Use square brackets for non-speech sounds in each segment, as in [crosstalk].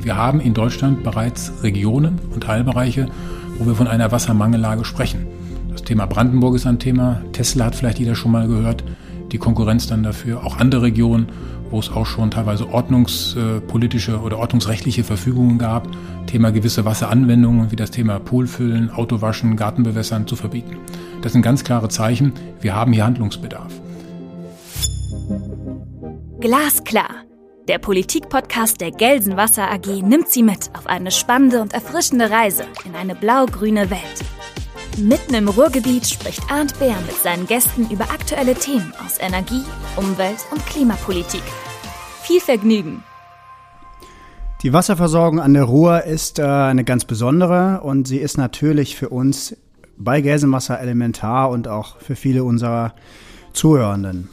Wir haben in Deutschland bereits Regionen und Teilbereiche, wo wir von einer Wassermangellage sprechen. Das Thema Brandenburg ist ein Thema. Tesla hat vielleicht jeder schon mal gehört. Die Konkurrenz dann dafür. Auch andere Regionen, wo es auch schon teilweise ordnungspolitische oder ordnungsrechtliche Verfügungen gab, Thema gewisse Wasseranwendungen wie das Thema Poolfüllen, Autowaschen, Gartenbewässern zu verbieten. Das sind ganz klare Zeichen. Wir haben hier Handlungsbedarf. Glasklar. Der Politikpodcast der Gelsenwasser AG nimmt Sie mit auf eine spannende und erfrischende Reise in eine blau-grüne Welt. Mitten im Ruhrgebiet spricht Arndt Bär mit seinen Gästen über aktuelle Themen aus Energie, Umwelt und Klimapolitik. Viel Vergnügen! Die Wasserversorgung an der Ruhr ist äh, eine ganz besondere und sie ist natürlich für uns bei Gelsenwasser elementar und auch für viele unserer Zuhörenden.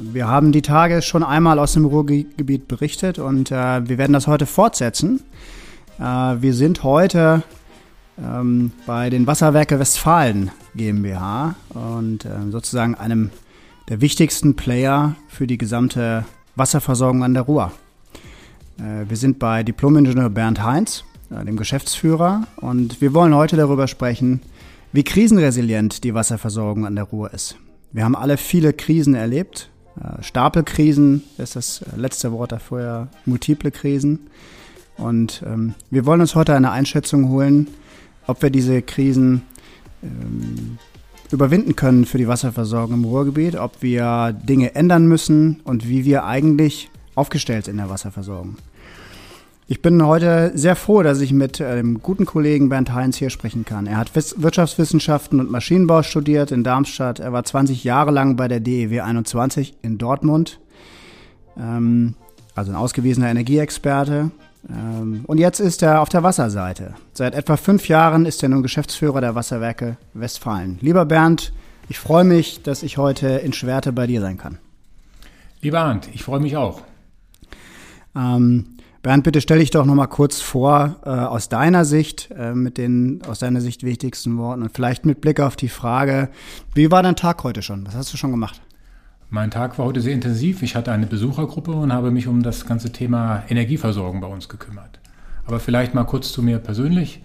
Wir haben die Tage schon einmal aus dem Ruhrgebiet berichtet und äh, wir werden das heute fortsetzen. Äh, wir sind heute ähm, bei den Wasserwerke Westfalen GmbH und äh, sozusagen einem der wichtigsten Player für die gesamte Wasserversorgung an der Ruhr. Äh, wir sind bei Diplomingenieur Bernd Heinz, äh, dem Geschäftsführer, und wir wollen heute darüber sprechen, wie krisenresilient die Wasserversorgung an der Ruhr ist. Wir haben alle viele Krisen erlebt. Äh, Stapelkrisen ist das letzte Wort dafür, multiple Krisen. Und ähm, wir wollen uns heute eine Einschätzung holen, ob wir diese Krisen ähm, überwinden können für die Wasserversorgung im Ruhrgebiet, ob wir Dinge ändern müssen und wie wir eigentlich aufgestellt sind in der Wasserversorgung. Ich bin heute sehr froh, dass ich mit äh, dem guten Kollegen Bernd Heinz hier sprechen kann. Er hat Wirtschaftswissenschaften und Maschinenbau studiert in Darmstadt. Er war 20 Jahre lang bei der DEW 21 in Dortmund. Ähm, also ein ausgewiesener Energieexperte. Ähm, und jetzt ist er auf der Wasserseite. Seit etwa fünf Jahren ist er nun Geschäftsführer der Wasserwerke Westfalen. Lieber Bernd, ich freue mich, dass ich heute in Schwerte bei dir sein kann. Lieber Arndt, ich freue mich auch. Ähm, Bernd, bitte stell dich doch noch mal kurz vor äh, aus deiner Sicht, äh, mit den aus deiner Sicht wichtigsten Worten und vielleicht mit Blick auf die Frage, wie war dein Tag heute schon? Was hast du schon gemacht? Mein Tag war heute sehr intensiv. Ich hatte eine Besuchergruppe und habe mich um das ganze Thema Energieversorgung bei uns gekümmert. Aber vielleicht mal kurz zu mir persönlich.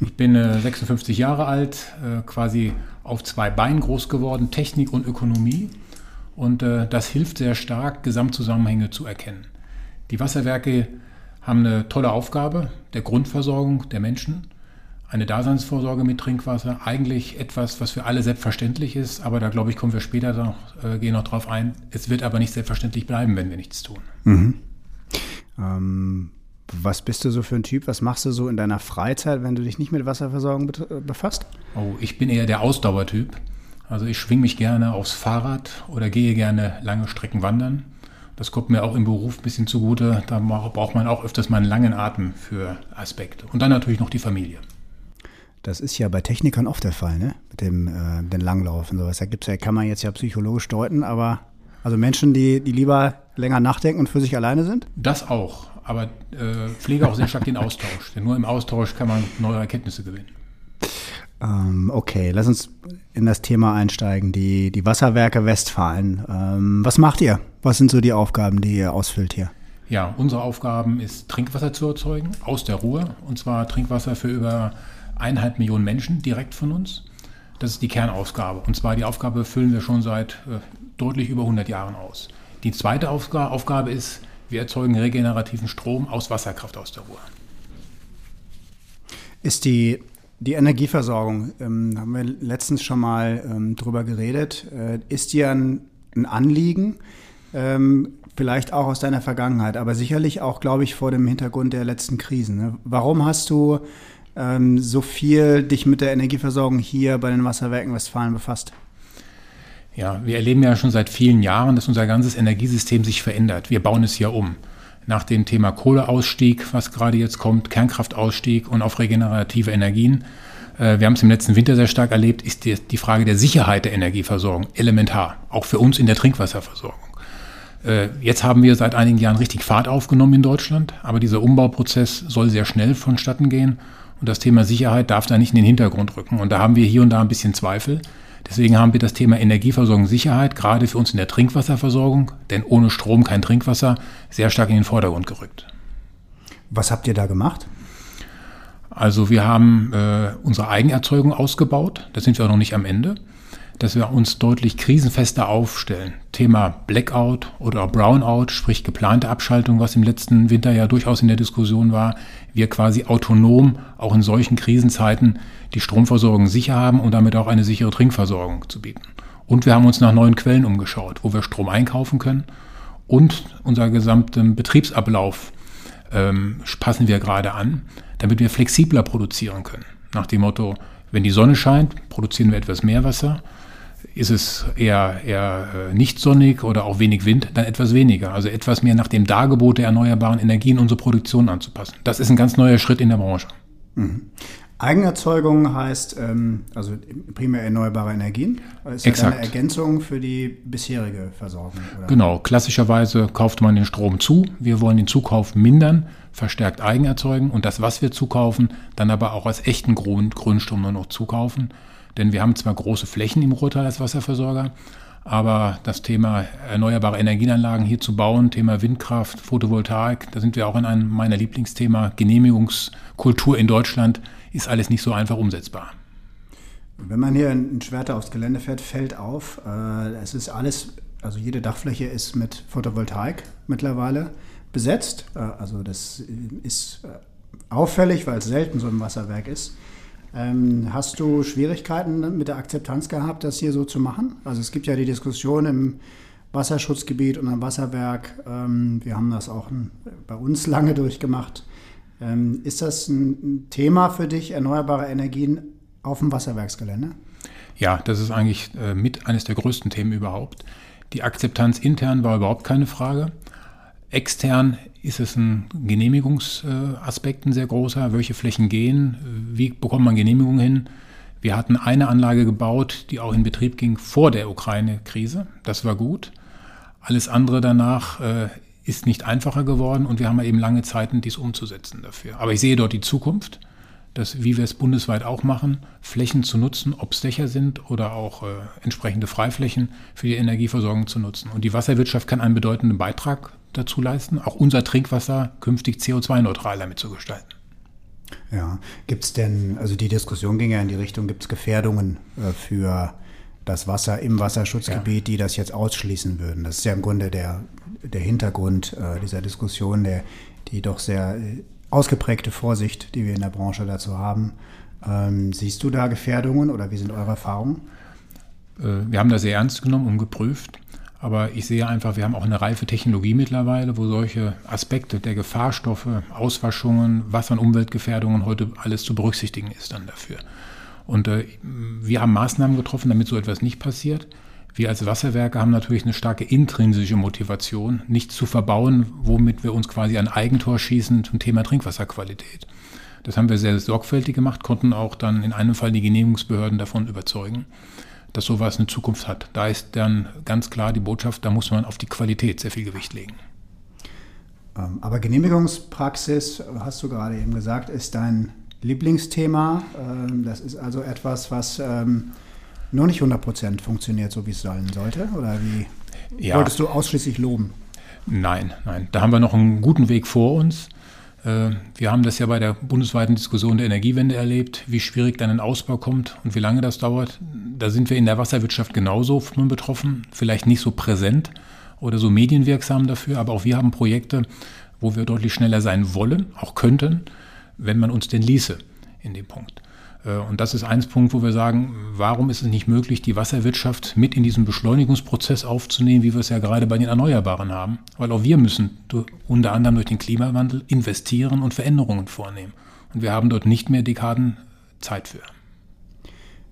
Ich bin äh, 56 Jahre alt, äh, quasi auf zwei Beinen groß geworden, Technik und Ökonomie. Und äh, das hilft sehr stark, Gesamtzusammenhänge zu erkennen. Die Wasserwerke haben eine tolle Aufgabe der Grundversorgung der Menschen eine Daseinsvorsorge mit Trinkwasser eigentlich etwas, was für alle selbstverständlich ist, aber da glaube ich, kommen wir später noch, äh, gehen noch drauf ein. Es wird aber nicht selbstverständlich bleiben, wenn wir nichts tun. Mhm. Ähm, was bist du so für ein Typ? Was machst du so in deiner Freizeit, wenn du dich nicht mit Wasserversorgung äh, befasst? Oh, ich bin eher der Ausdauertyp. Also ich schwinge mich gerne aufs Fahrrad oder gehe gerne lange Strecken wandern. Das kommt mir auch im Beruf ein bisschen zugute. Da braucht man auch öfters mal einen langen Atem für Aspekte. Und dann natürlich noch die Familie. Das ist ja bei Technikern oft der Fall, ne? Mit dem äh, den Langlauf und sowas. Da gibt's ja, kann man jetzt ja psychologisch deuten, aber also Menschen, die, die lieber länger nachdenken und für sich alleine sind? Das auch. Aber äh, pflege auch sehr stark den Austausch. Denn nur im Austausch kann man neue Erkenntnisse gewinnen. Ähm, okay, lass uns in das Thema einsteigen. Die, die Wasserwerke Westfalen. Ähm, was macht ihr? Was sind so die Aufgaben, die ihr ausfüllt hier? Ja, unsere Aufgaben ist Trinkwasser zu erzeugen aus der Ruhe. Und zwar Trinkwasser für über eineinhalb Millionen Menschen direkt von uns. Das ist die Kernaufgabe. Und zwar die Aufgabe füllen wir schon seit äh, deutlich über 100 Jahren aus. Die zweite Aufga Aufgabe ist, wir erzeugen regenerativen Strom aus Wasserkraft aus der Ruhr. Ist die, die Energieversorgung, ähm, haben wir letztens schon mal ähm, drüber geredet, äh, ist dir ein, ein Anliegen? Ähm, vielleicht auch aus deiner Vergangenheit, aber sicherlich auch, glaube ich, vor dem Hintergrund der letzten Krisen. Ne? Warum hast du ähm, so viel dich mit der Energieversorgung hier bei den Wasserwerken Westfalen befasst? Ja, wir erleben ja schon seit vielen Jahren, dass unser ganzes Energiesystem sich verändert. Wir bauen es ja um. Nach dem Thema Kohleausstieg, was gerade jetzt kommt, Kernkraftausstieg und auf regenerative Energien. Äh, wir haben es im letzten Winter sehr stark erlebt, ist die Frage der Sicherheit der Energieversorgung elementar, auch für uns in der Trinkwasserversorgung. Äh, jetzt haben wir seit einigen Jahren richtig Fahrt aufgenommen in Deutschland, aber dieser Umbauprozess soll sehr schnell vonstatten gehen und das Thema Sicherheit darf da nicht in den Hintergrund rücken. Und da haben wir hier und da ein bisschen Zweifel. Deswegen haben wir das Thema Energieversorgung Sicherheit, gerade für uns in der Trinkwasserversorgung, denn ohne Strom kein Trinkwasser, sehr stark in den Vordergrund gerückt. Was habt ihr da gemacht? Also wir haben äh, unsere Eigenerzeugung ausgebaut, da sind wir auch noch nicht am Ende, dass wir uns deutlich krisenfester aufstellen. Thema Blackout oder Brownout, sprich geplante Abschaltung, was im letzten Winter ja durchaus in der Diskussion war. Wir quasi autonom auch in solchen Krisenzeiten die Stromversorgung sicher haben und damit auch eine sichere Trinkversorgung zu bieten. Und wir haben uns nach neuen Quellen umgeschaut, wo wir Strom einkaufen können und unser gesamten Betriebsablauf ähm, passen wir gerade an, damit wir flexibler produzieren können. Nach dem Motto, wenn die Sonne scheint, produzieren wir etwas mehr Wasser. Ist es eher, eher äh, nicht sonnig oder auch wenig Wind, dann etwas weniger. Also etwas mehr nach dem Dargebot der erneuerbaren Energien unsere Produktion anzupassen. Das ist ein ganz neuer Schritt in der Branche. Mhm. Eigenerzeugung heißt ähm, also primär erneuerbare Energien. Ist Exakt. eine Ergänzung für die bisherige Versorgung. Oder? Genau, klassischerweise kauft man den Strom zu. Wir wollen den Zukauf mindern, verstärkt eigen erzeugen und das, was wir zukaufen, dann aber auch als echten Grund, Grundstrom nur noch zukaufen. Denn wir haben zwar große Flächen im Ruhrtal als Wasserversorger, aber das Thema erneuerbare Energienanlagen hier zu bauen, Thema Windkraft, Photovoltaik, da sind wir auch in einem meiner Lieblingsthema Genehmigungskultur in Deutschland ist alles nicht so einfach umsetzbar. Wenn man hier in Schwerte aufs Gelände fährt, fällt auf, äh, es ist alles, also jede Dachfläche ist mit Photovoltaik mittlerweile besetzt. Äh, also das ist äh, auffällig, weil es selten so im Wasserwerk ist. Ähm, hast du Schwierigkeiten mit der Akzeptanz gehabt, das hier so zu machen? Also es gibt ja die Diskussion im Wasserschutzgebiet und am Wasserwerk. Ähm, wir haben das auch bei uns [laughs] lange durchgemacht. Ähm, ist das ein Thema für dich, erneuerbare Energien auf dem Wasserwerksgelände? Ja, das ist eigentlich äh, mit eines der größten Themen überhaupt. Die Akzeptanz intern war überhaupt keine Frage. Extern ist es ein Genehmigungsaspekt ein sehr großer. Welche Flächen gehen? Wie bekommt man Genehmigungen hin? Wir hatten eine Anlage gebaut, die auch in Betrieb ging vor der Ukraine-Krise. Das war gut. Alles andere danach äh, ist nicht einfacher geworden und wir haben eben lange Zeiten, dies umzusetzen dafür. Aber ich sehe dort die Zukunft, dass, wie wir es bundesweit auch machen, Flächen zu nutzen, ob es Dächer sind oder auch äh, entsprechende Freiflächen für die Energieversorgung zu nutzen. Und die Wasserwirtschaft kann einen bedeutenden Beitrag dazu leisten, auch unser Trinkwasser künftig CO2-neutral damit zu gestalten. Ja, gibt es denn, also die Diskussion ging ja in die Richtung, gibt es Gefährdungen äh, für das Wasser im Wasserschutzgebiet, ja. die das jetzt ausschließen würden. Das ist ja im Grunde der, der Hintergrund äh, dieser Diskussion, der, die doch sehr äh, ausgeprägte Vorsicht, die wir in der Branche dazu haben. Ähm, siehst du da Gefährdungen oder wie sind eure Erfahrungen? Wir haben das sehr ernst genommen und geprüft. Aber ich sehe einfach, wir haben auch eine reife Technologie mittlerweile, wo solche Aspekte der Gefahrstoffe, Auswaschungen, Wasser- und Umweltgefährdungen heute alles zu berücksichtigen ist dann dafür. Und äh, wir haben Maßnahmen getroffen, damit so etwas nicht passiert. Wir als Wasserwerke haben natürlich eine starke intrinsische Motivation, nichts zu verbauen, womit wir uns quasi ein Eigentor schießen zum Thema Trinkwasserqualität. Das haben wir sehr sorgfältig gemacht, konnten auch dann in einem Fall die Genehmigungsbehörden davon überzeugen, dass sowas eine Zukunft hat. Da ist dann ganz klar die Botschaft, da muss man auf die Qualität sehr viel Gewicht legen. Ähm, aber Genehmigungspraxis, hast du gerade eben gesagt, ist dein Lieblingsthema. Ähm, das ist also etwas, was ähm, nur nicht 100% funktioniert, so wie es sein sollte? Oder wie ja. wolltest du ausschließlich loben? Nein, nein. Da haben wir noch einen guten Weg vor uns. Äh, wir haben das ja bei der bundesweiten Diskussion der Energiewende erlebt, wie schwierig dann ein Ausbau kommt und wie lange das dauert. Da sind wir in der Wasserwirtschaft genauso von betroffen, vielleicht nicht so präsent oder so medienwirksam dafür, aber auch wir haben Projekte, wo wir deutlich schneller sein wollen, auch könnten wenn man uns denn ließe in dem Punkt. Äh, und das ist ein Punkt, wo wir sagen, warum ist es nicht möglich, die Wasserwirtschaft mit in diesen Beschleunigungsprozess aufzunehmen, wie wir es ja gerade bei den Erneuerbaren haben? Weil auch wir müssen unter anderem durch den Klimawandel investieren und Veränderungen vornehmen. Und wir haben dort nicht mehr Dekaden Zeit für.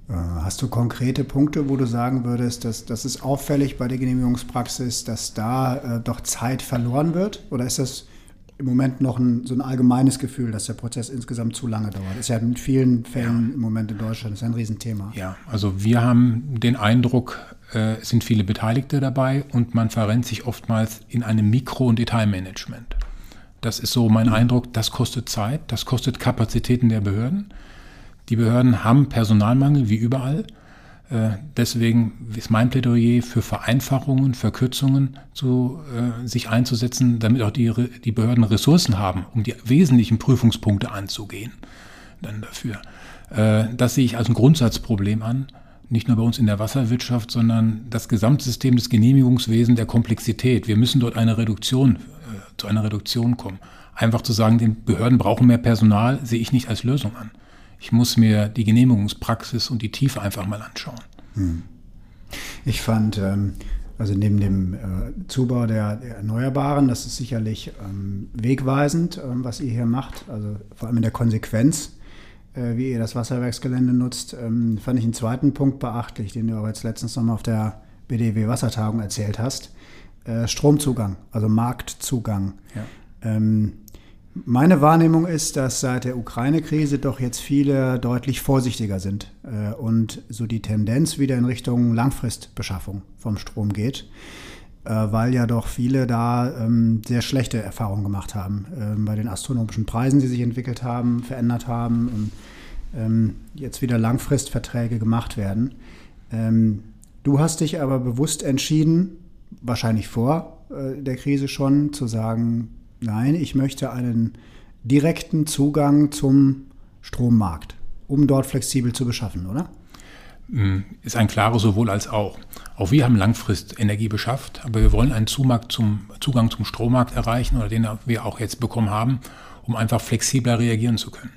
Äh, hast du konkrete Punkte, wo du sagen würdest, dass das ist auffällig bei der Genehmigungspraxis, dass da äh, doch Zeit verloren wird? Oder ist das im Moment noch ein, so ein allgemeines Gefühl, dass der Prozess insgesamt zu lange dauert. Das ist ja in vielen Fällen ja. im Moment in Deutschland das ist ein Riesenthema. Ja, also wir haben den Eindruck, äh, es sind viele Beteiligte dabei und man verrennt sich oftmals in einem Mikro- und Detailmanagement. Das ist so mein mhm. Eindruck, das kostet Zeit, das kostet Kapazitäten der Behörden. Die Behörden haben Personalmangel wie überall. Äh, deswegen ist mein Plädoyer für Vereinfachungen, Verkürzungen zu, äh, sich einzusetzen, damit auch die, die Behörden Ressourcen haben, um die wesentlichen Prüfungspunkte anzugehen. Dann dafür. Äh, das sehe ich als ein Grundsatzproblem an, nicht nur bei uns in der Wasserwirtschaft, sondern das Gesamtsystem des Genehmigungswesens der Komplexität. Wir müssen dort eine Reduktion, zu einer Reduktion kommen. Einfach zu sagen, den Behörden brauchen mehr Personal, sehe ich nicht als Lösung an. Ich muss mir die Genehmigungspraxis und die Tiefe einfach mal anschauen. Hm. Ich fand, ähm, also neben dem äh, Zubau der, der, Erneuerbaren, das ist sicherlich ähm, wegweisend, ähm, was ihr hier macht, also vor allem in der Konsequenz, äh, wie ihr das Wasserwerksgelände nutzt, fand ich einen zweiten Punkt beachtlich, den du auch jetzt letztens nochmal auf der BDW Wassertagung erzählt hast. Äh, Stromzugang, also Marktzugang. Ja. Meine Wahrnehmung ist, dass seit der Ukraine-Krise doch jetzt viele deutlich vorsichtiger sind äh, und so die Tendenz wieder in Richtung Langfristbeschaffung vom Strom geht, äh, weil ja doch viele da ähm, sehr schlechte Erfahrungen gemacht haben äh, bei den astronomischen Preisen, die sich entwickelt haben, verändert haben und ähm, jetzt wieder Langfristverträge gemacht werden. Ähm, du hast dich aber bewusst entschieden, wahrscheinlich vor äh, der Krise schon, zu sagen, Nein, ich möchte einen direkten Zugang zum Strommarkt, um dort flexibel zu beschaffen, oder? Mm, ist ein klares sowohl als auch. Auch wir haben Langfrist Energie beschafft, aber wir wollen einen Zugang zum Strommarkt erreichen oder den wir auch jetzt bekommen haben, um einfach flexibler reagieren zu können.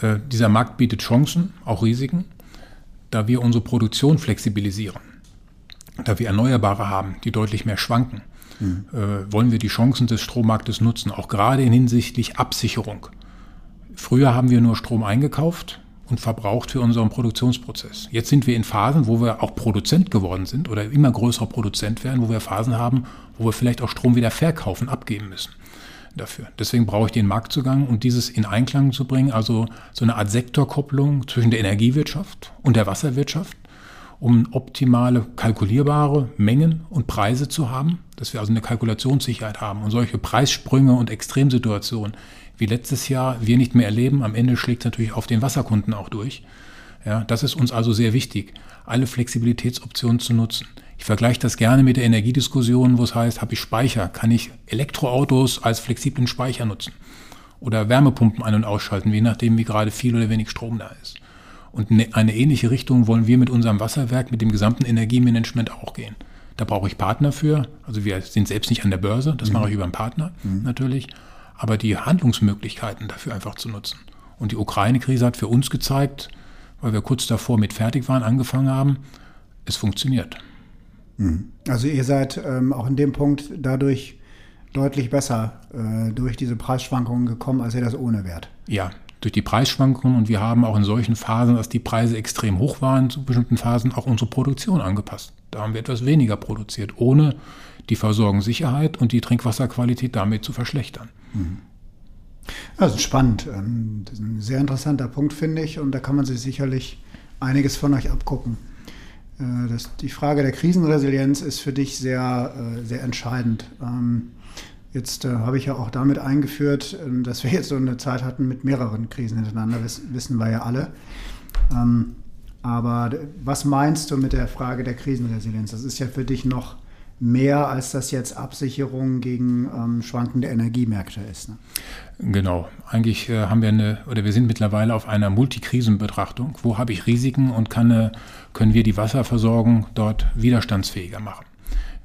Äh, dieser Markt bietet Chancen, auch Risiken, da wir unsere Produktion flexibilisieren, da wir Erneuerbare haben, die deutlich mehr schwanken mhm. äh, wollen wir die Chancen des Strommarktes nutzen, auch gerade in hinsichtlich Absicherung. Früher haben wir nur Strom eingekauft und verbraucht für unseren Produktionsprozess. Jetzt sind wir in Phasen, wo wir auch Produzent geworden sind oder immer größerer Produzent werden, wo wir Phasen haben, wo wir vielleicht auch Strom wieder verkaufen, abgeben müssen dafür. Deswegen brauche ich den Marktzugang und dieses in Einklang zu bringen, also so eine Art Sektorkopplung zwischen der Energiewirtschaft und der Wasserwirtschaft, um optimale kalkulierbare Mengen und Preise zu haben, dass wir also eine Kalkulationssicherheit haben und solche Preissprünge und Extremsituationen wie letztes Jahr wir nicht mehr erleben. Am Ende schlägt es natürlich auf den Wasserkunden auch durch. Ja, das ist uns also sehr wichtig, alle Flexibilitätsoptionen zu nutzen. Ich vergleiche das gerne mit der Energiediskussion, wo es heißt, habe ich Speicher, kann ich Elektroautos als flexiblen Speicher nutzen oder Wärmepumpen ein- und ausschalten, je nachdem, wie gerade viel oder wenig Strom da ist. Und ne, eine ähnliche Richtung wollen wir mit unserem Wasserwerk, mit dem gesamten Energiemanagement auch gehen. Da brauche ich Partner für. Also wir sind selbst nicht an der Börse, das mhm. mache ich über einen Partner mhm. natürlich. Aber die Handlungsmöglichkeiten dafür einfach zu nutzen. Und die Ukraine-Krise hat für uns gezeigt, weil wir kurz davor mit fertig waren, angefangen haben, es funktioniert. Mhm. Also ihr seid ähm, auch in dem Punkt dadurch deutlich besser äh, durch diese Preisschwankungen gekommen, als ihr das ohne wärt. Ja, durch die Preisschwankungen und wir haben auch in solchen Phasen, dass die Preise extrem hoch waren, zu bestimmten Phasen auch unsere Produktion angepasst. Da haben wir etwas weniger produziert, ohne die Versorgungssicherheit und die Trinkwasserqualität damit zu verschlechtern. Mhm. Also spannend. Ähm, das ist ein sehr interessanter Punkt, finde ich, und da kann man sich sicherlich einiges von euch abgucken. Äh, das, die Frage der Krisenresilienz ist für dich sehr, äh, sehr entscheidend. Jetzt äh, habe ich ja auch damit eingeführt, äh, dass wir jetzt so eine Zeit hatten mit mehreren Krisen hintereinander, das wissen wir ja alle. Ähm, aber was meinst du mit der Frage der Krisenresilienz? Das ist ja für dich noch mehr, als das jetzt Absicherung gegen ähm, schwankende Energiemärkte ist. Ne? Genau. Eigentlich äh, haben wir eine, oder wir sind mittlerweile auf einer Multikrisenbetrachtung. Wo habe ich Risiken und kann, äh, können wir die Wasserversorgung dort widerstandsfähiger machen?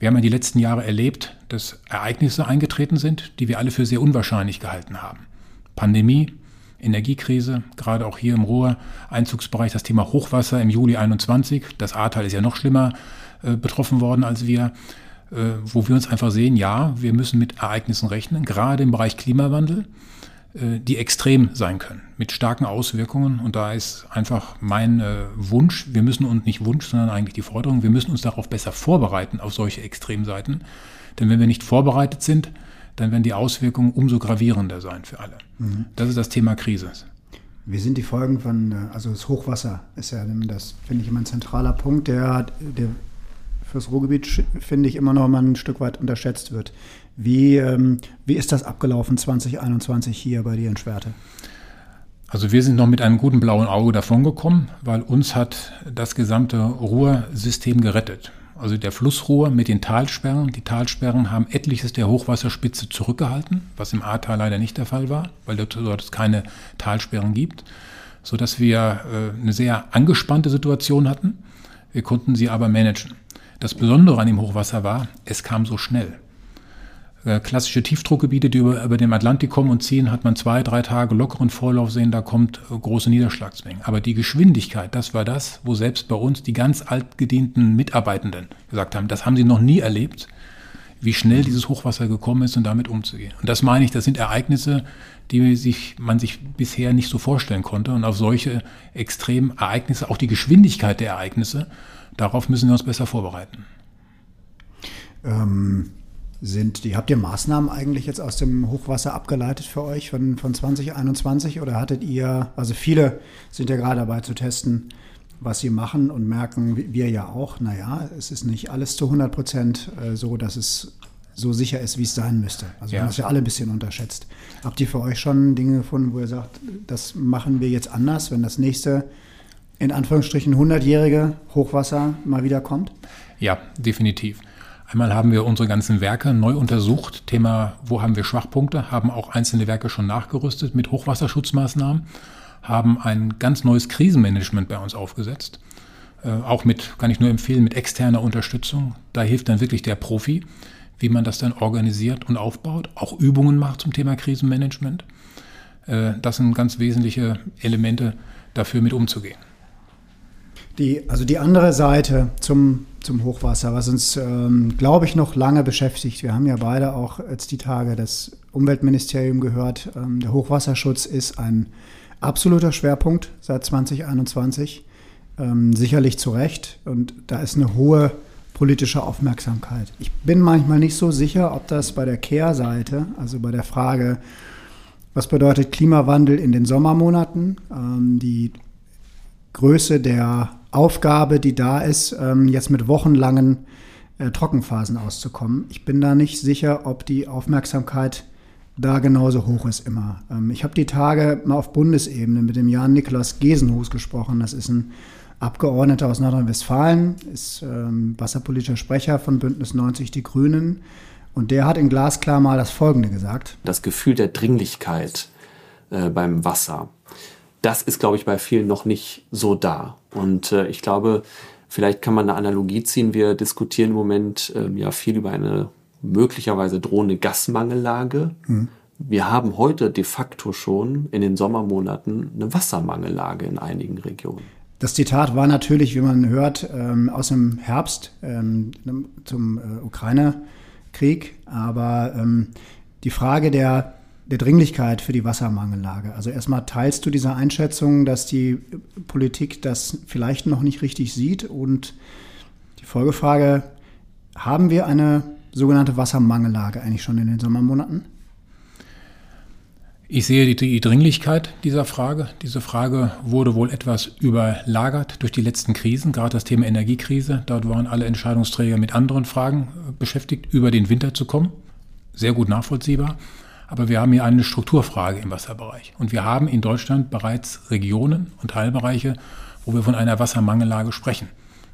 Wir haben ja die letzten Jahre erlebt, dass Ereignisse eingetreten sind, die wir alle für sehr unwahrscheinlich gehalten haben. Pandemie, Energiekrise, gerade auch hier im Ruhr-Einzugsbereich das Thema Hochwasser im Juli 21. Das Ahrtal ist ja noch schlimmer äh, betroffen worden als wir, äh, wo wir uns einfach sehen, ja, wir müssen mit Ereignissen rechnen, gerade im Bereich Klimawandel. Äh, die extrem sein können, mit starken Auswirkungen. Und da ist einfach mein äh, Wunsch, wir müssen uns nicht Wunsch, sondern eigentlich die Forderung, wir müssen uns darauf besser vorbereiten auf solche Extremseiten. Denn wenn wir nicht vorbereitet sind, dann werden die Auswirkungen umso gravierender sein für alle. Mhm. Das ist das Thema Krise. Wie sind die Folgen von, äh, also das Hochwasser ist ja, das finde ich immer ein zentraler Punkt, der, der fürs Ruhrgebiet, finde ich, immer noch mal ein Stück weit unterschätzt wird. Wie, ähm, wie ist das abgelaufen 2021 hier bei dir in Schwerte? Also wir sind noch mit einem guten blauen Auge davongekommen, weil uns hat das gesamte Ruhrsystem gerettet. Also der Flussruhr mit den Talsperren. Die Talsperren haben etliches der Hochwasserspitze zurückgehalten, was im Ahrtal leider nicht der Fall war, weil dort es keine Talsperren gibt, sodass wir äh, eine sehr angespannte Situation hatten. Wir konnten sie aber managen. Das Besondere an dem Hochwasser war, es kam so schnell. Äh, klassische Tiefdruckgebiete, die über, über den Atlantik kommen und ziehen, hat man zwei, drei Tage lockeren Vorlauf sehen, da kommt äh, große Niederschlagsmengen. Aber die Geschwindigkeit, das war das, wo selbst bei uns die ganz altgedienten Mitarbeitenden gesagt haben, das haben sie noch nie erlebt, wie schnell dieses Hochwasser gekommen ist und damit umzugehen. Und das meine ich, das sind Ereignisse, die sich, man sich bisher nicht so vorstellen konnte. Und auf solche extremen Ereignisse, auch die Geschwindigkeit der Ereignisse, darauf müssen wir uns besser vorbereiten. Ähm sind die, habt ihr Maßnahmen eigentlich jetzt aus dem Hochwasser abgeleitet für euch von, von 2021 oder hattet ihr, also viele sind ja gerade dabei zu testen, was sie machen und merken, wir ja auch, naja, es ist nicht alles zu 100 Prozent äh, so, dass es so sicher ist, wie es sein müsste. Also ja. wir haben es ja alle ein bisschen unterschätzt. Habt ihr für euch schon Dinge gefunden, wo ihr sagt, das machen wir jetzt anders, wenn das nächste, in Anführungsstrichen, 100-jährige Hochwasser mal wieder kommt? Ja, definitiv. Einmal haben wir unsere ganzen Werke neu untersucht. Thema, wo haben wir Schwachpunkte? Haben auch einzelne Werke schon nachgerüstet mit Hochwasserschutzmaßnahmen. Haben ein ganz neues Krisenmanagement bei uns aufgesetzt. Äh, auch mit, kann ich nur empfehlen, mit externer Unterstützung. Da hilft dann wirklich der Profi, wie man das dann organisiert und aufbaut. Auch Übungen macht zum Thema Krisenmanagement. Äh, das sind ganz wesentliche Elemente dafür mit umzugehen. Die, also die andere Seite zum, zum Hochwasser, was uns, ähm, glaube ich, noch lange beschäftigt. Wir haben ja beide auch jetzt die Tage das Umweltministerium gehört. Ähm, der Hochwasserschutz ist ein absoluter Schwerpunkt seit 2021. Ähm, sicherlich zu Recht. Und da ist eine hohe politische Aufmerksamkeit. Ich bin manchmal nicht so sicher, ob das bei der Kehrseite, also bei der Frage, was bedeutet Klimawandel in den Sommermonaten, ähm, die Größe der Aufgabe, die da ist, ähm, jetzt mit wochenlangen äh, Trockenphasen auszukommen. Ich bin da nicht sicher, ob die Aufmerksamkeit da genauso hoch ist immer. Ähm, ich habe die Tage mal auf Bundesebene mit dem Jan Niklas Gesenhus gesprochen. Das ist ein Abgeordneter aus Nordrhein-Westfalen, ist ähm, wasserpolitischer Sprecher von Bündnis 90 Die Grünen. Und der hat in Glasklar mal das Folgende gesagt. Das Gefühl der Dringlichkeit äh, beim Wasser das ist, glaube ich, bei vielen noch nicht so da. Und äh, ich glaube, vielleicht kann man eine Analogie ziehen. Wir diskutieren im Moment ähm, ja viel über eine möglicherweise drohende Gasmangellage. Mhm. Wir haben heute de facto schon in den Sommermonaten eine Wassermangellage in einigen Regionen. Das Zitat war natürlich, wie man hört, ähm, aus dem Herbst ähm, zum äh, Ukraine-Krieg. Aber ähm, die Frage der der Dringlichkeit für die Wassermangellage. Also erstmal teilst du diese Einschätzung, dass die Politik das vielleicht noch nicht richtig sieht? Und die Folgefrage, haben wir eine sogenannte Wassermangellage eigentlich schon in den Sommermonaten? Ich sehe die, Dringlichkeit dieser Frage. Diese Frage wurde wohl etwas überlagert durch die letzten Krisen, gerade das Thema Energiekrise. Dort waren alle Entscheidungsträger mit anderen Fragen beschäftigt, über den Winter zu kommen. Sehr gut nachvollziehbar. Aber wir haben hier eine Strukturfrage im Wasserbereich. Und wir haben in Deutschland bereits Regionen und Teilbereiche, wo wir von einer Wassermangellage sprechen.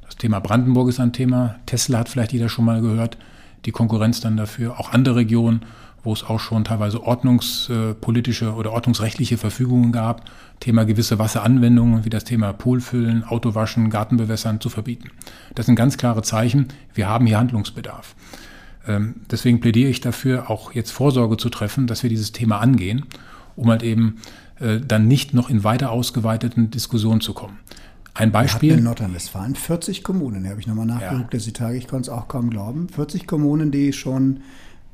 Das Thema Brandenburg ist ein Thema. Tesla hat vielleicht jeder schon mal gehört. Die Konkurrenz dann dafür. Auch andere Regionen, wo es auch schon teilweise ordnungspolitische oder ordnungsrechtliche Verfügungen gab. Thema gewisse Wasseranwendungen wie das Thema Poolfüllen, Autowaschen, Gartenbewässern zu verbieten. Das sind ganz klare Zeichen. Wir haben hier Handlungsbedarf. Ähm, deswegen plädiere ich dafür, auch jetzt Vorsorge zu treffen, dass wir dieses Thema angehen, um halt eben äh, dann nicht noch in weiter ausgeweiteten Diskussionen zu kommen. Ein Beispiel. in Nordrhein-Westfalen 40 Kommunen, da habe ich nochmal nachgeguckt, ja. die Tage, ich konnte es auch kaum glauben. 40 Kommunen, die schon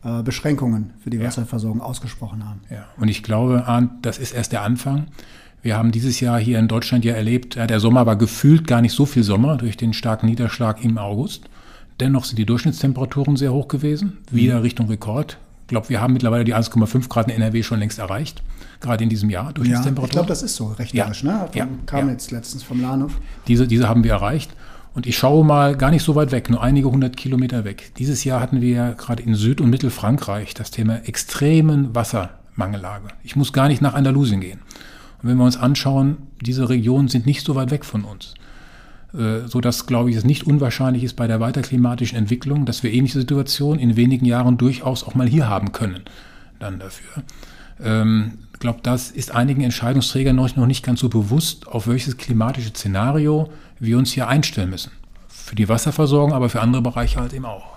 äh, Beschränkungen für die ja. Wasserversorgung ausgesprochen haben. Ja, und ich glaube, Arndt, das ist erst der Anfang. Wir haben dieses Jahr hier in Deutschland ja erlebt, ja, der Sommer war gefühlt gar nicht so viel Sommer durch den starken Niederschlag im August. Dennoch sind die Durchschnittstemperaturen sehr hoch gewesen, wieder mhm. Richtung Rekord. Ich glaube, wir haben mittlerweile die 1,5 Grad in NRW schon längst erreicht, gerade in diesem Jahr Durchschnittstemperatur. Ja, ich glaube, das ist so, rechnerisch. Ja. Ne? Ja. kam jetzt letztens vom Lahnhof. Diese, diese haben wir erreicht. Und ich schaue mal gar nicht so weit weg, nur einige hundert Kilometer weg. Dieses Jahr hatten wir ja gerade in Süd- und Mittelfrankreich das Thema extremen Wassermangellage. Ich muss gar nicht nach Andalusien gehen. Und wenn wir uns anschauen, diese Regionen sind nicht so weit weg von uns. Äh, so dass, glaube ich, es nicht unwahrscheinlich ist bei der weiterklimatischen Entwicklung, dass wir ähnliche Situationen in wenigen Jahren durchaus auch mal hier haben können. Dann dafür. Ähm, ich glaube, das ist einigen Entscheidungsträgern noch, noch nicht ganz so bewusst, auf welches klimatische Szenario wir uns hier einstellen müssen. Für die Wasserversorgung, aber für andere Bereiche halt eben auch.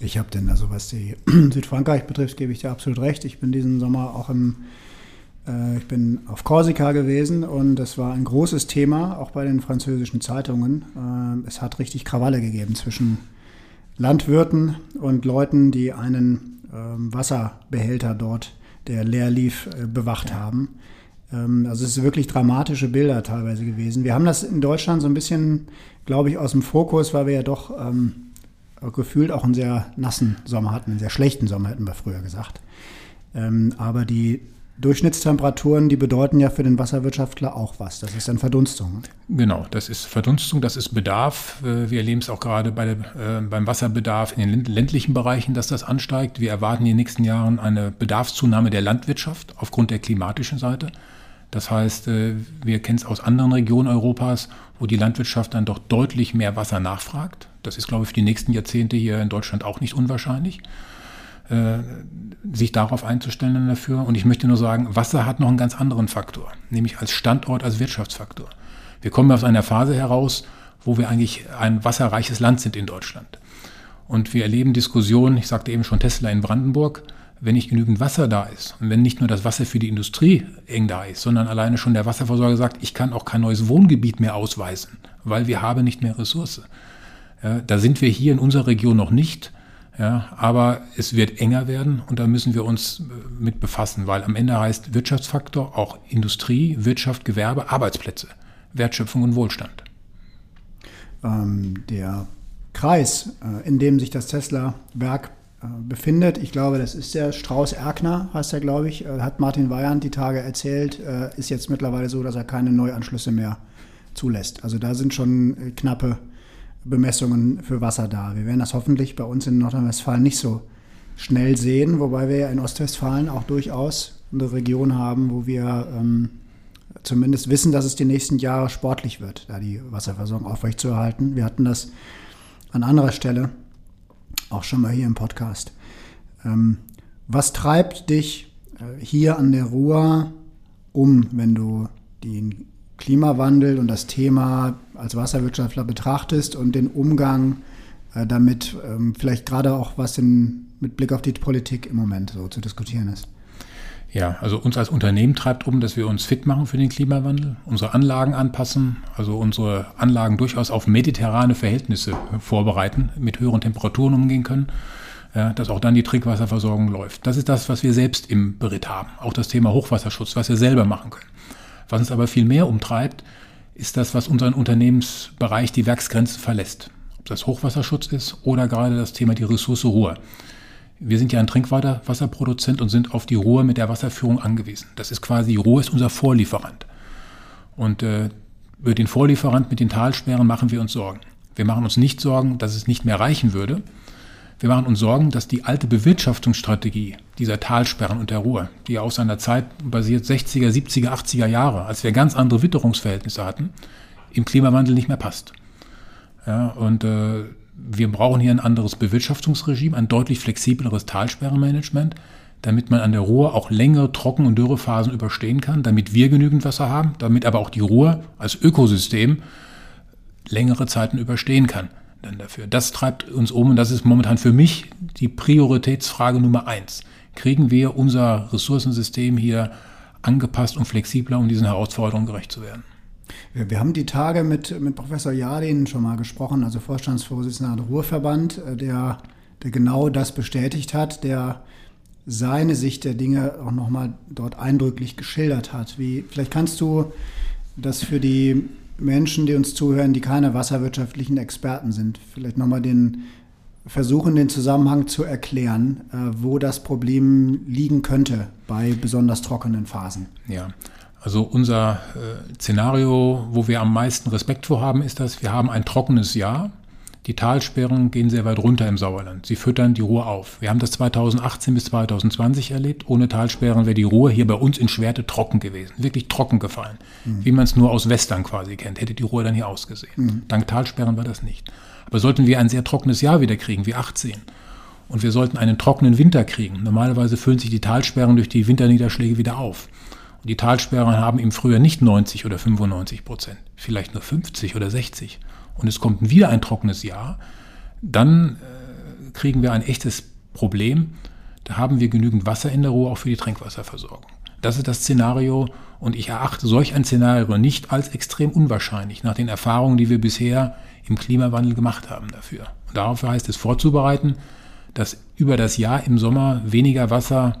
Ich habe denn, also was die [clears throat] Südfrankreich betrifft, gebe ich dir absolut recht. Ich bin diesen Sommer auch im ich bin auf Korsika gewesen und das war ein großes Thema, auch bei den französischen Zeitungen. Äh, es hat richtig Krawalle gegeben zwischen Landwirten und Leuten, die einen ähm, Wasserbehälter dort, der leer lief, äh, bewacht haben. Ähm, also es sind wirklich dramatische Bilder teilweise gewesen. Wir haben das in Deutschland so ein bisschen, glaube ich, aus dem Fokus, weil wir ja doch ähm, gefühlt auch einen sehr nassen Sommer hatten, einen sehr schlechten Sommer, hätten wir früher gesagt. aber die Durchschnittstemperaturen, die bedeuten ja für den Wasserwirtschaftler auch was. Das ist dann Verdunstung. Genau, das ist Verdunstung, das ist Bedarf. Äh, wir erleben es auch gerade bei, äh, beim Wasserbedarf in den ländlichen Bereichen, dass das ansteigt. Wir erwarten in den nächsten Jahren eine Bedarfszunahme der Landwirtschaft aufgrund der klimatischen Seite. Das heißt, äh, wir kennen es aus anderen Regionen Europas, wo die Landwirtschaft dann doch deutlich mehr Wasser nachfragt. Das ist, glaube ich, für die nächsten Jahrzehnte hier in Deutschland auch nicht unwahrscheinlich. Äh, sich darauf einzustellen dafür. Und ich möchte nur sagen, Wasser hat noch einen ganz anderen Faktor, nämlich als Standort, als Wirtschaftsfaktor. Wir kommen aus einer Phase heraus, wo wir eigentlich ein wasserreiches Land sind in Deutschland. Und wir erleben Diskussionen, ich sagte eben schon Tesla in Brandenburg, wenn nicht genügend Wasser da ist und wenn nicht nur das Wasser für die Industrie eng da ist, sondern alleine schon der Wasserversorger sagt, ich kann auch kein neues Wohngebiet mehr ausweisen, weil wir haben nicht mehr Ressource. Ja, da sind wir hier in unserer Region noch nicht. Ja, aber es wird enger werden und da müssen wir uns äh, mit befassen, weil am Ende heißt Wirtschaftsfaktor auch Industrie, Wirtschaft, Gewerbe, Arbeitsplätze, Wertschöpfung und Wohlstand. Ähm, der Kreis, äh, in dem sich das Tesla-Werk äh, befindet, ich glaube, das ist der Strauß-Erkner, heißt er, glaube ich, hat Martin Weyand die Tage erzählt, äh, ist jetzt mittlerweile so, dass er keine Neuanschlüsse mehr zulässt. Also da sind schon knappe Bemessungen für Wasser da. Wir werden das hoffentlich bei uns in Nordrhein-Westfalen nicht so schnell sehen, wobei wir ja in Ostwestfalen auch durchaus eine Region haben, wo wir ähm, zumindest wissen, dass es die nächsten Jahre sportlich wird, da die Wasserversorgung aufrechtzuerhalten. Wir hatten das an anderer Stelle auch schon mal hier im Podcast. Ähm, was treibt dich äh, hier an der Ruhr um, wenn du den Klimawandel und das Thema als Wasserwirtschaftler betrachtest und den Umgang äh, damit, ähm, vielleicht gerade auch was in, mit Blick auf die Politik im Moment so zu diskutieren ist. Ja, also uns als Unternehmen treibt um, dass wir uns fit machen für den Klimawandel, unsere Anlagen anpassen, also unsere Anlagen durchaus auf mediterrane Verhältnisse vorbereiten, mit höheren Temperaturen umgehen können, ja, dass auch dann die Trinkwasserversorgung läuft. Das ist das, was wir selbst im Beritt haben. Auch das Thema Hochwasserschutz, was wir selber machen können. Was uns aber viel mehr umtreibt, ist das, was unseren Unternehmensbereich die Werksgrenzen verlässt. Ob das Hochwasserschutz ist oder gerade das Thema die Ressource Ruhr. Wir sind ja ein Trinkwasserproduzent und sind auf die Ruhr mit der Wasserführung angewiesen. Das ist quasi, Ruhr ist unser Vorlieferant. Und äh, über den Vorlieferant mit den Talsperren machen wir uns Sorgen. Wir machen uns nicht Sorgen, dass es nicht mehr reichen würde, wir machen uns Sorgen, dass die alte Bewirtschaftungsstrategie dieser Talsperren und der Ruhr, die aus seiner Zeit basiert 60er, 70er, 80er Jahre, als wir ganz andere Witterungsverhältnisse hatten, im Klimawandel nicht mehr passt. Ja, und äh, wir brauchen hier ein anderes Bewirtschaftungsregime, ein deutlich flexibleres Talsperrenmanagement, damit man an der Ruhr auch längere Trocken- und Dürrephasen überstehen kann, damit wir genügend Wasser haben, damit aber auch die Ruhr als Ökosystem längere Zeiten überstehen kann dann dafür. Das treibt uns um und das ist momentan für mich die Prioritätsfrage Nummer eins. Kriegen wir unser Ressourcensystem hier angepasst und flexibler, um diesen Herausforderungen gerecht zu werden? Wir haben die Tage mit, mit Professor Jardin schon mal gesprochen, also Vorstandsvorsitzender der Ruhrverband, äh, der, der genau das bestätigt hat, der seine Sicht der Dinge auch nochmal dort eindrücklich geschildert hat. Wie, vielleicht kannst du das für die Menschen, die uns zuhören, die keine wasserwirtschaftlichen Experten sind, vielleicht nochmal den versuchen, den Zusammenhang zu erklären, äh, wo das Problem liegen könnte bei besonders trockenen Phasen. Ja, also unser äh, Szenario, wo wir am meisten Respekt vor haben, ist, dass wir haben ein trockenes Jahr. Die Talsperren gehen sehr weit runter im Sauerland. Sie füttern die Ruhr auf. Wir haben das 2018 bis 2020 erlebt. Ohne Talsperren wäre die Ruhr hier bei uns in Schwerte trocken gewesen. Wirklich trocken gefallen. Mhm. Wie man es nur aus Western quasi kennt. Hätte die Ruhr dann hier ausgesehen. Mhm. Dank Talsperren war das nicht. Aber sollten wir ein sehr trockenes Jahr wieder kriegen, wie 18, und wir sollten einen trockenen Winter kriegen, normalerweise füllen sich die Talsperren durch die Winterniederschläge wieder auf. Und die Talsperren haben im Frühjahr nicht 90 oder 95 Prozent, vielleicht nur 50 oder 60 und es kommt wieder ein trockenes Jahr, dann äh, kriegen wir ein echtes Problem. Da haben wir genügend Wasser in der Ruhr auch für die Trinkwasserversorgung. Das ist das Szenario und ich erachte solch ein Szenario nicht als extrem unwahrscheinlich nach den Erfahrungen, die wir bisher im Klimawandel gemacht haben dafür. Und darauf heißt es vorzubereiten, dass über das Jahr im Sommer weniger Wasser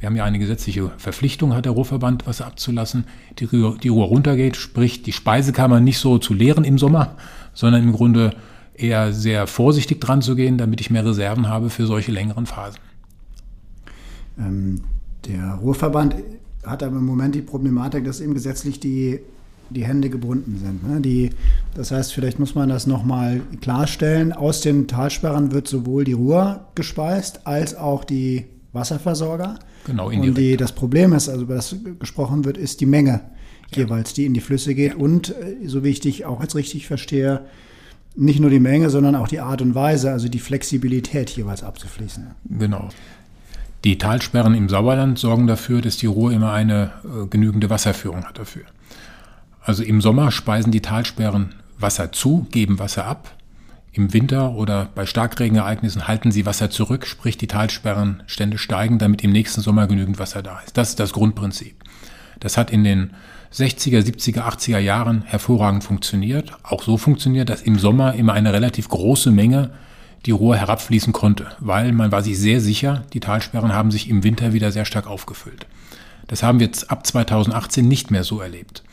wir haben ja eine gesetzliche Verpflichtung, hat der Ruhrverband Wasser abzulassen, die, die Ruhr runtergeht, sprich die Speisekammer nicht so zu leeren im Sommer, sondern im Grunde eher sehr vorsichtig dran zu gehen, damit ich mehr Reserven habe für solche längeren Phasen. Ähm, der Ruhrverband hat aber im Moment die Problematik, dass eben gesetzlich die, die Hände gebunden sind. Ne? Die, das heißt, vielleicht muss man das nochmal klarstellen. Aus den Talsperren wird sowohl die Ruhr gespeist als auch die Wasserversorger. Genau, indirekt. Und die, das Problem ist, also über das gesprochen wird, ist die Menge ja. jeweils, die in die Flüsse geht. Ja. Und äh, so wie ich dich auch jetzt richtig verstehe, nicht nur die Menge, sondern auch die Art und Weise, also die Flexibilität jeweils abzufließen. Genau. Die Talsperren im Sauerland sorgen dafür, dass die Ruhr immer eine äh, genügende Wasserführung hat dafür. Also im Sommer speisen die Talsperren Wasser zu, geben Wasser ab. Im Winter oder bei Starkregenereignissen halten sie Wasser zurück, sprich die Talsperrenstände steigen, damit im nächsten Sommer genügend Wasser da ist. Das ist das Grundprinzip. Das hat in den 60er, 70er, 80er Jahren hervorragend funktioniert. Auch so funktioniert, dass im Sommer immer eine relativ große Menge die Ruhr herabfließen konnte, weil man war sich sehr sicher, die Talsperren haben sich im Winter wieder sehr stark aufgefüllt. Das haben wir jetzt ab 2018 nicht mehr so erlebt.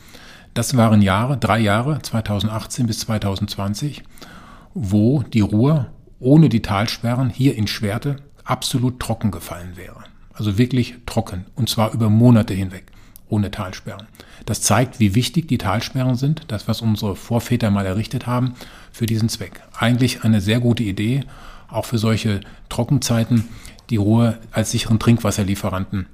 Das waren Jahre, drei Jahre, 2018 bis 2020, wo die Ruhr ohne die Talsperren hier in Schwerte absolut trocken gefallen wäre. Also wirklich trocken. Und zwar über Monate hinweg, ohne Talsperren. Das zeigt, wie wichtig die Talsperren sind, das, was unsere Vorväter mal errichtet haben, für diesen Zweck. Eigentlich eine sehr gute Idee, auch für solche Trockenzeiten, die Ruhr als sicheren Trinkwasserlieferanten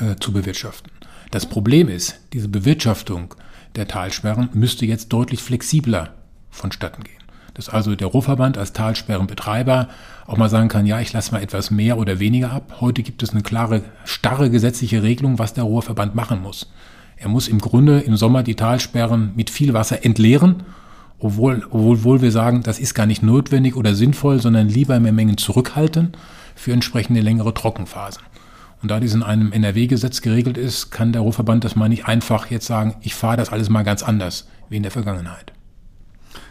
äh, zu bewirtschaften. Das Problem ist, diese Bewirtschaftung der Talsperren müsste jetzt deutlich flexibler vonstatten gehen dass also der Ruhrverband als Talsperrenbetreiber auch mal sagen kann, ja, ich lasse mal etwas mehr oder weniger ab. Heute gibt es eine klare, starre gesetzliche Regelung, was der Ruhrverband machen muss. Er muss im Grunde im Sommer die Talsperren mit viel Wasser entleeren, obwohl, obwohl wir sagen, das ist gar nicht notwendig oder sinnvoll, sondern lieber mehr Mengen zurückhalten für entsprechende längere Trockenphasen. Und da dies in einem NRW-Gesetz geregelt ist, kann der Ruhrverband das mal nicht einfach jetzt sagen, ich fahre das alles mal ganz anders wie in der Vergangenheit.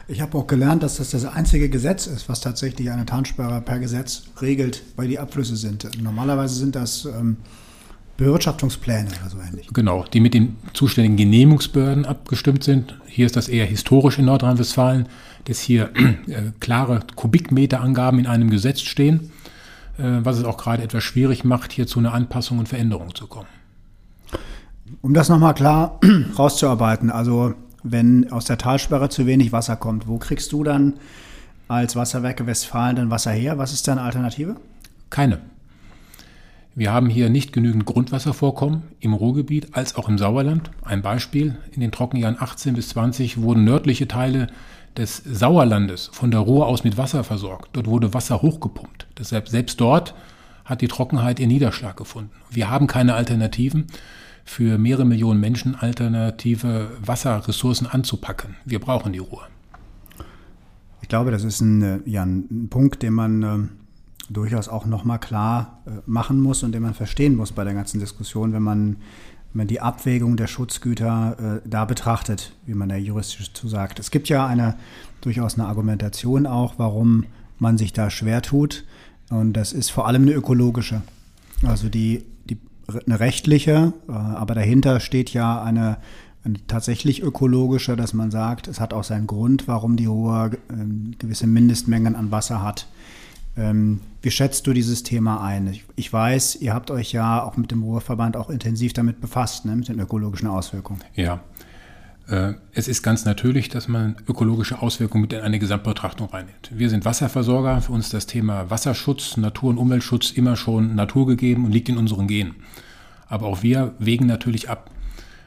Ich habe auch gelernt, dass das das einzige Gesetz ist, was tatsächlich eine Talsperre per Gesetz regelt, weil die Abflüsse sind. Normalerweise sind das ähm, Bewirtschaftungspläne oder so ähnlich. Genau, die mit den zuständigen Genehmigungsbehörden abgestimmt sind. Hier ist das eher historisch in Nordrhein-Westfalen, dass hier äh, klare Kubikmeterangaben in einem Gesetz stehen, äh, was es auch gerade etwas schwierig macht, hier zu einer Anpassung und Veränderung zu kommen. Um das nochmal klar [clears throat] rauszuarbeiten, also wenn aus der Talsperre zu wenig Wasser kommt, wo kriegst du dann als Wasserwerke Westfalen dann Wasser her? Was ist deine Alternative? Keine. Wir haben hier nicht genügend Grundwasservorkommen im Ruhrgebiet als auch im Sauerland. Ein Beispiel, in den Trockenjahren 18 bis 20 wurden nördliche Teile des Sauerlandes von der Ruhr aus mit Wasser versorgt. Dort wurde Wasser hochgepumpt. Deshalb selbst dort hat die Trockenheit ihren Niederschlag gefunden. Wir haben keine Alternativen für mehrere Millionen Menschen alternative Wasserressourcen anzupacken. Wir brauchen die Ruhe. Ich glaube, das ist ein, äh, ja, ein Punkt, den man äh, durchaus auch nochmal klar äh, machen muss und den man verstehen muss bei der ganzen Diskussion, wenn man, wenn man die Abwägung der Schutzgüter äh, da betrachtet, wie man da juristisch zu sagt. Es gibt ja eine durchaus eine Argumentation auch, warum man sich da schwer tut. Und das ist vor allem eine ökologische. Also die eine rechtliche, äh, aber dahinter steht ja eine, eine tatsächlich ökologische, dass man sagt, es hat auch seinen Grund, warum die Ruhr ähm, gewisse Mindestmengen an Wasser hat. Ähm, wie schätzt du dieses Thema ein? Ich, weiß, ihr habt euch ja auch mit dem Ruhrverband auch intensiv damit befasst, ne, mit den ökologischen Auswirkungen. Ja. Äh, es ist ganz natürlich, dass man ökologische Auswirkungen mit in eine Gesamtbetrachtung reinnimmt. Wir sind Wasserversorger. Für uns das Thema Wasserschutz, Natur- und Umweltschutz immer schon naturgegeben und liegt in unseren Genen. Aber auch wir wägen natürlich ab,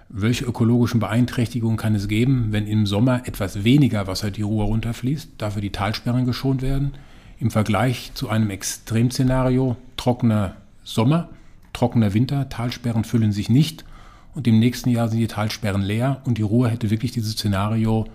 welche ökologischen Beeinträchtigungen kann es geben, wenn im Sommer etwas weniger Wasser die Ruhr runterfließt, dafür die Talsperren geschont werden, im Vergleich zu einem Extremszenario trockener Sommer, trockener Winter, Talsperren füllen sich nicht und im nächsten Jahr sind die Talsperren leer und die Ruhr hätte wirklich dieses Szenario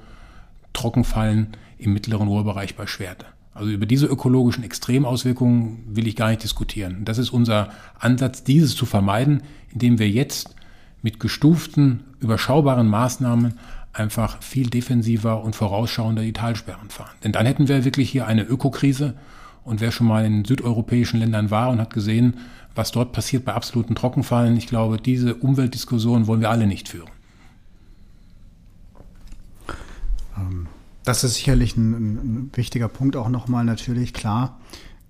Trockenfallen im mittleren Ruhrbereich bei Schwerte. Also über diese ökologischen Extremauswirkungen will ich gar nicht diskutieren. Das ist unser Ansatz, dieses zu vermeiden, indem wir jetzt mit gestuften, überschaubaren Maßnahmen einfach viel defensiver und vorausschauender die Talsperren fahren. Denn dann hätten wir wirklich hier eine Ökokrise. Und wer schon mal in südeuropäischen Ländern war und hat gesehen, was dort passiert bei absoluten Trockenfallen, ich glaube, diese Umweltdiskussion wollen wir alle nicht führen. Ähm, das ist sicherlich ein, ein wichtiger Punkt auch nochmal natürlich, klar.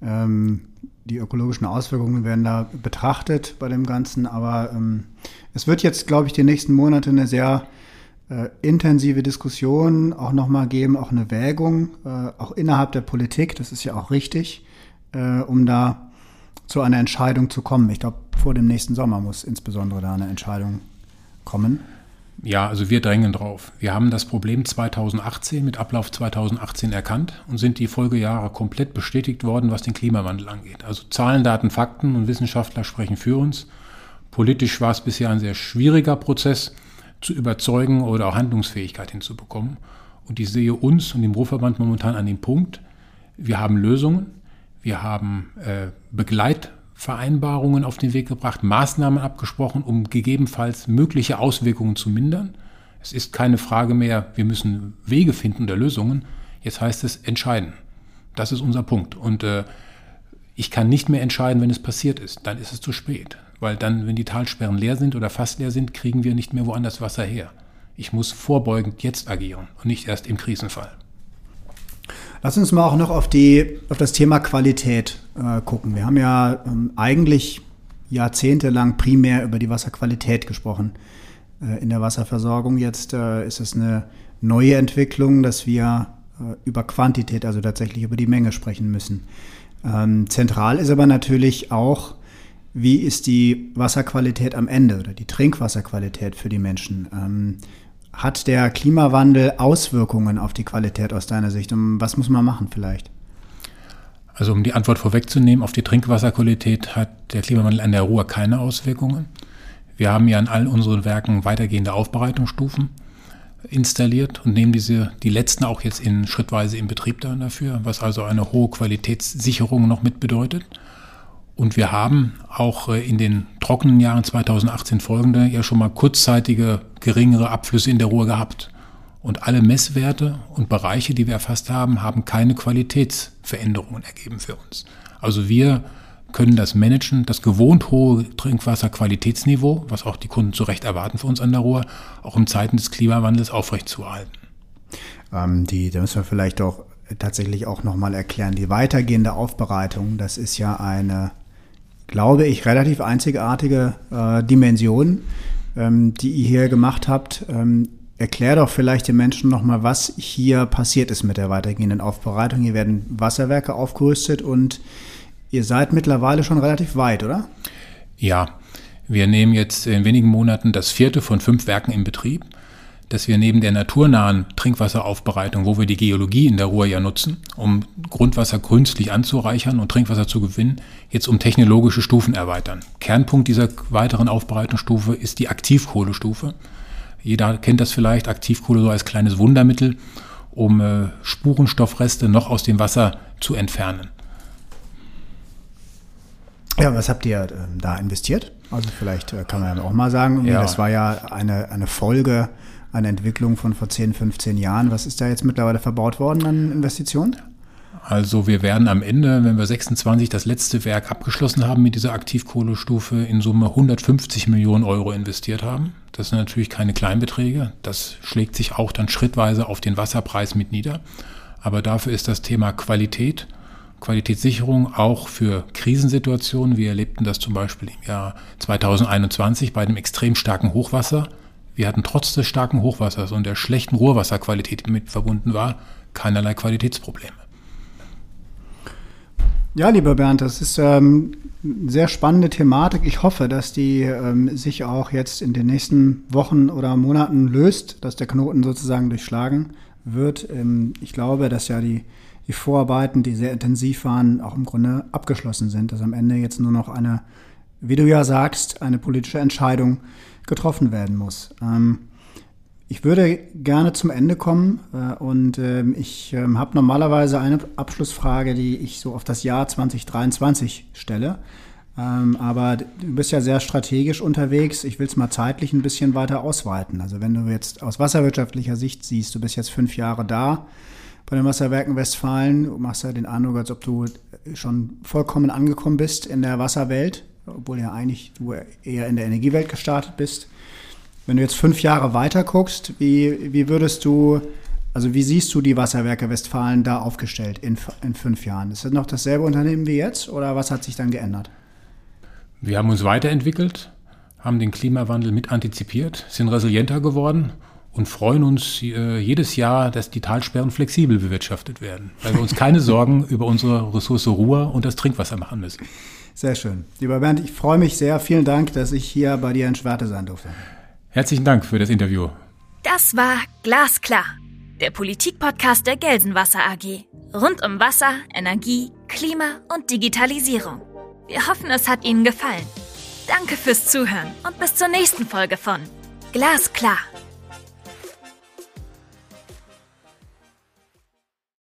Ähm, die ökologischen Auswirkungen werden da betrachtet bei dem Ganzen, aber ähm, es wird jetzt, glaube ich, die nächsten Monate eine sehr äh, intensive Diskussion auch nochmal geben, auch eine Wägung, äh, auch innerhalb der Politik, das ist ja auch richtig, äh, um da zu einer Entscheidung zu kommen. Ich glaube, vor dem nächsten Sommer muss insbesondere da eine Entscheidung kommen. Ja, also wir drängen drauf. Wir haben das Problem 2018 mit Ablauf 2018 erkannt und sind die Folgejahre komplett bestätigt worden, was den Klimawandel angeht. Also Zahlen, Daten, Fakten und Wissenschaftler sprechen für uns. Politisch war es bisher ein sehr schwieriger Prozess zu überzeugen oder auch Handlungsfähigkeit hinzubekommen. Und ich sehe uns und den Ruhrverband momentan an dem Punkt, wir haben Lösungen, wir haben äh, Begleitvereinbarungen auf den Weg gebracht, Maßnahmen abgesprochen, um gegebenenfalls mögliche Auswirkungen zu mindern. Es ist keine Frage mehr, wir müssen Wege finden der Lösungen. Jetzt heißt es entscheiden. Das ist unser Punkt. Und äh, ich kann nicht mehr entscheiden, wenn es passiert ist. Dann ist es zu spät. Weil dann, wenn die Talsperren leer sind oder fast leer sind, kriegen wir nicht mehr woanders Wasser her. Ich muss vorbeugend jetzt agieren und nicht erst im Krisenfall. Lass uns mal auch noch auf, die, auf das Thema Qualität äh, gucken. Wir haben ja ähm, eigentlich jahrzehntelang primär über die Wasserqualität gesprochen äh, in der Wasserversorgung. Jetzt äh, ist es eine neue Entwicklung, dass wir äh, über Quantität, also tatsächlich über die Menge sprechen müssen. Ähm, zentral ist aber natürlich auch, wie ist die Wasserqualität am Ende oder die Trinkwasserqualität für die Menschen. Ähm, hat der Klimawandel Auswirkungen auf die Qualität aus deiner Sicht? Und was muss man machen vielleicht? Also um die Antwort vorwegzunehmen, auf die Trinkwasserqualität hat der Klimawandel an der Ruhr keine Auswirkungen. Wir haben ja in all unseren Werken weitergehende Aufbereitungsstufen installiert und nehmen diese, die letzten auch jetzt in schrittweise in Betrieb dann dafür, was also eine hohe Qualitätssicherung noch mit bedeutet. Und wir haben auch äh, in den trockenen Jahren 2018 folgende ja schon mal kurzzeitige geringere Abflüsse in der Ruhr gehabt. Und alle Messwerte und Bereiche, die wir erfasst haben, haben keine Qualitätsveränderungen ergeben für uns. Also wir können das managen, das gewohnt hohe Trinkwasserqualitätsniveau, was auch die Kunden zu Recht erwarten für uns an der Ruhr, auch in Zeiten des Klimawandels aufrechtzuerhalten. Ähm, die, da müssen wir vielleicht auch tatsächlich auch nochmal erklären. Die weitergehende Aufbereitung, das ist ja eine glaube ich, relativ einzigartige äh, Dimension, ähm, die ihr hier gemacht habt. Ähm, erklär doch vielleicht den Menschen nochmal, was hier passiert ist mit der weitergehenden Aufbereitung. Hier werden Wasserwerke aufgerüstet und ihr seid mittlerweile schon relativ weit, oder? Ja, wir nehmen jetzt in wenigen Monaten das vierte von fünf Werken in Betrieb dass wir neben der naturnahen Trinkwasseraufbereitung, wo wir die Geologie in der Ruhr ja nutzen, um Grundwasser künstlich anzureichern und Trinkwasser zu gewinnen, jetzt um technologische Stufen erweitern. Kernpunkt dieser weiteren Aufbereitungsstufe ist die Aktivkohlestufe. Jeder kennt das vielleicht, Aktivkohle so als kleines Wundermittel, um äh, Spurenstoffreste noch aus dem Wasser zu entfernen. Ja, was habt ihr äh, da investiert? Also vielleicht äh, kann man ja auch mal sagen, ja. das war ja eine, eine Folge eine Entwicklung von vor 10, 15 Jahren. Was ist da jetzt mittlerweile verbaut worden an Investitionen? Also wir werden am Ende, wenn wir 26 das letzte Werk abgeschlossen haben mit dieser Aktivkohlestufe, in Summe 150 Millionen Euro investiert haben. Das sind natürlich keine Kleinbeträge. Das schlägt sich auch dann schrittweise auf den Wasserpreis mit nieder. Aber dafür ist das Thema Qualität, Qualitätssicherung auch für Krisensituationen. Wir erlebten das zum Beispiel im Jahr 2021 bei dem extrem starken Hochwasser Wir hatten trotz des starken Hochwassers und der schlechten Rohrwasserqualität, die mit verbunden war, keinerlei Qualitätsprobleme. Ja, lieber Bernd, das ist ähm, eine sehr spannende Thematik. Ich hoffe, dass die ähm, sich auch jetzt in den nächsten Wochen oder Monaten löst, dass der Knoten sozusagen durchschlagen wird. Ähm, ich glaube, dass ja die, die Vorarbeiten, die sehr intensiv waren, auch im Grunde abgeschlossen sind, dass am Ende jetzt nur noch eine, wie du ja sagst, eine politische Entscheidung getroffen werden muss. Ähm, ich würde gerne zum Ende kommen äh, und äh, ich äh, habe normalerweise eine Abschlussfrage, die ich so auf das Jahr 2023 stelle. Ähm, aber du bist ja sehr strategisch unterwegs. Ich will es mal zeitlich ein bisschen weiter ausweiten. Also wenn du jetzt aus wasserwirtschaftlicher Sicht siehst, du bist jetzt fünf Jahre da bei den Wasserwerken Westfalen, du machst ja den Eindruck, als ob du schon vollkommen angekommen bist in der Wasserwelt, obwohl ja eigentlich du eher in der Energiewelt gestartet bist. Wenn du jetzt fünf Jahre weiter guckst, wie, wie würdest du, also wie siehst du die Wasserwerke Westfalen da aufgestellt in, in fünf Jahren? Ist das noch dasselbe Unternehmen wie jetzt oder was hat sich dann geändert? Wir haben uns weiterentwickelt, haben den Klimawandel mit antizipiert, sind resilienter geworden und freuen uns äh, jedes Jahr, dass die Talsperren flexibel bewirtschaftet werden, weil wir uns keine [laughs] Sorgen über unsere Ressource Ruhr und das Trinkwasser machen müssen. Sehr schön. Lieber Bernd, ich freue mich sehr. Vielen Dank, dass ich hier bei dir in Schwerte sein durfte. Herzlichen Dank für das Interview. Das war Glasklar, der Politikpodcast der Gelsenwasser AG. Rund um Wasser, Energie, Klima und Digitalisierung. Wir hoffen, es hat Ihnen gefallen. Danke fürs Zuhören und bis zur nächsten Folge von Glasklar.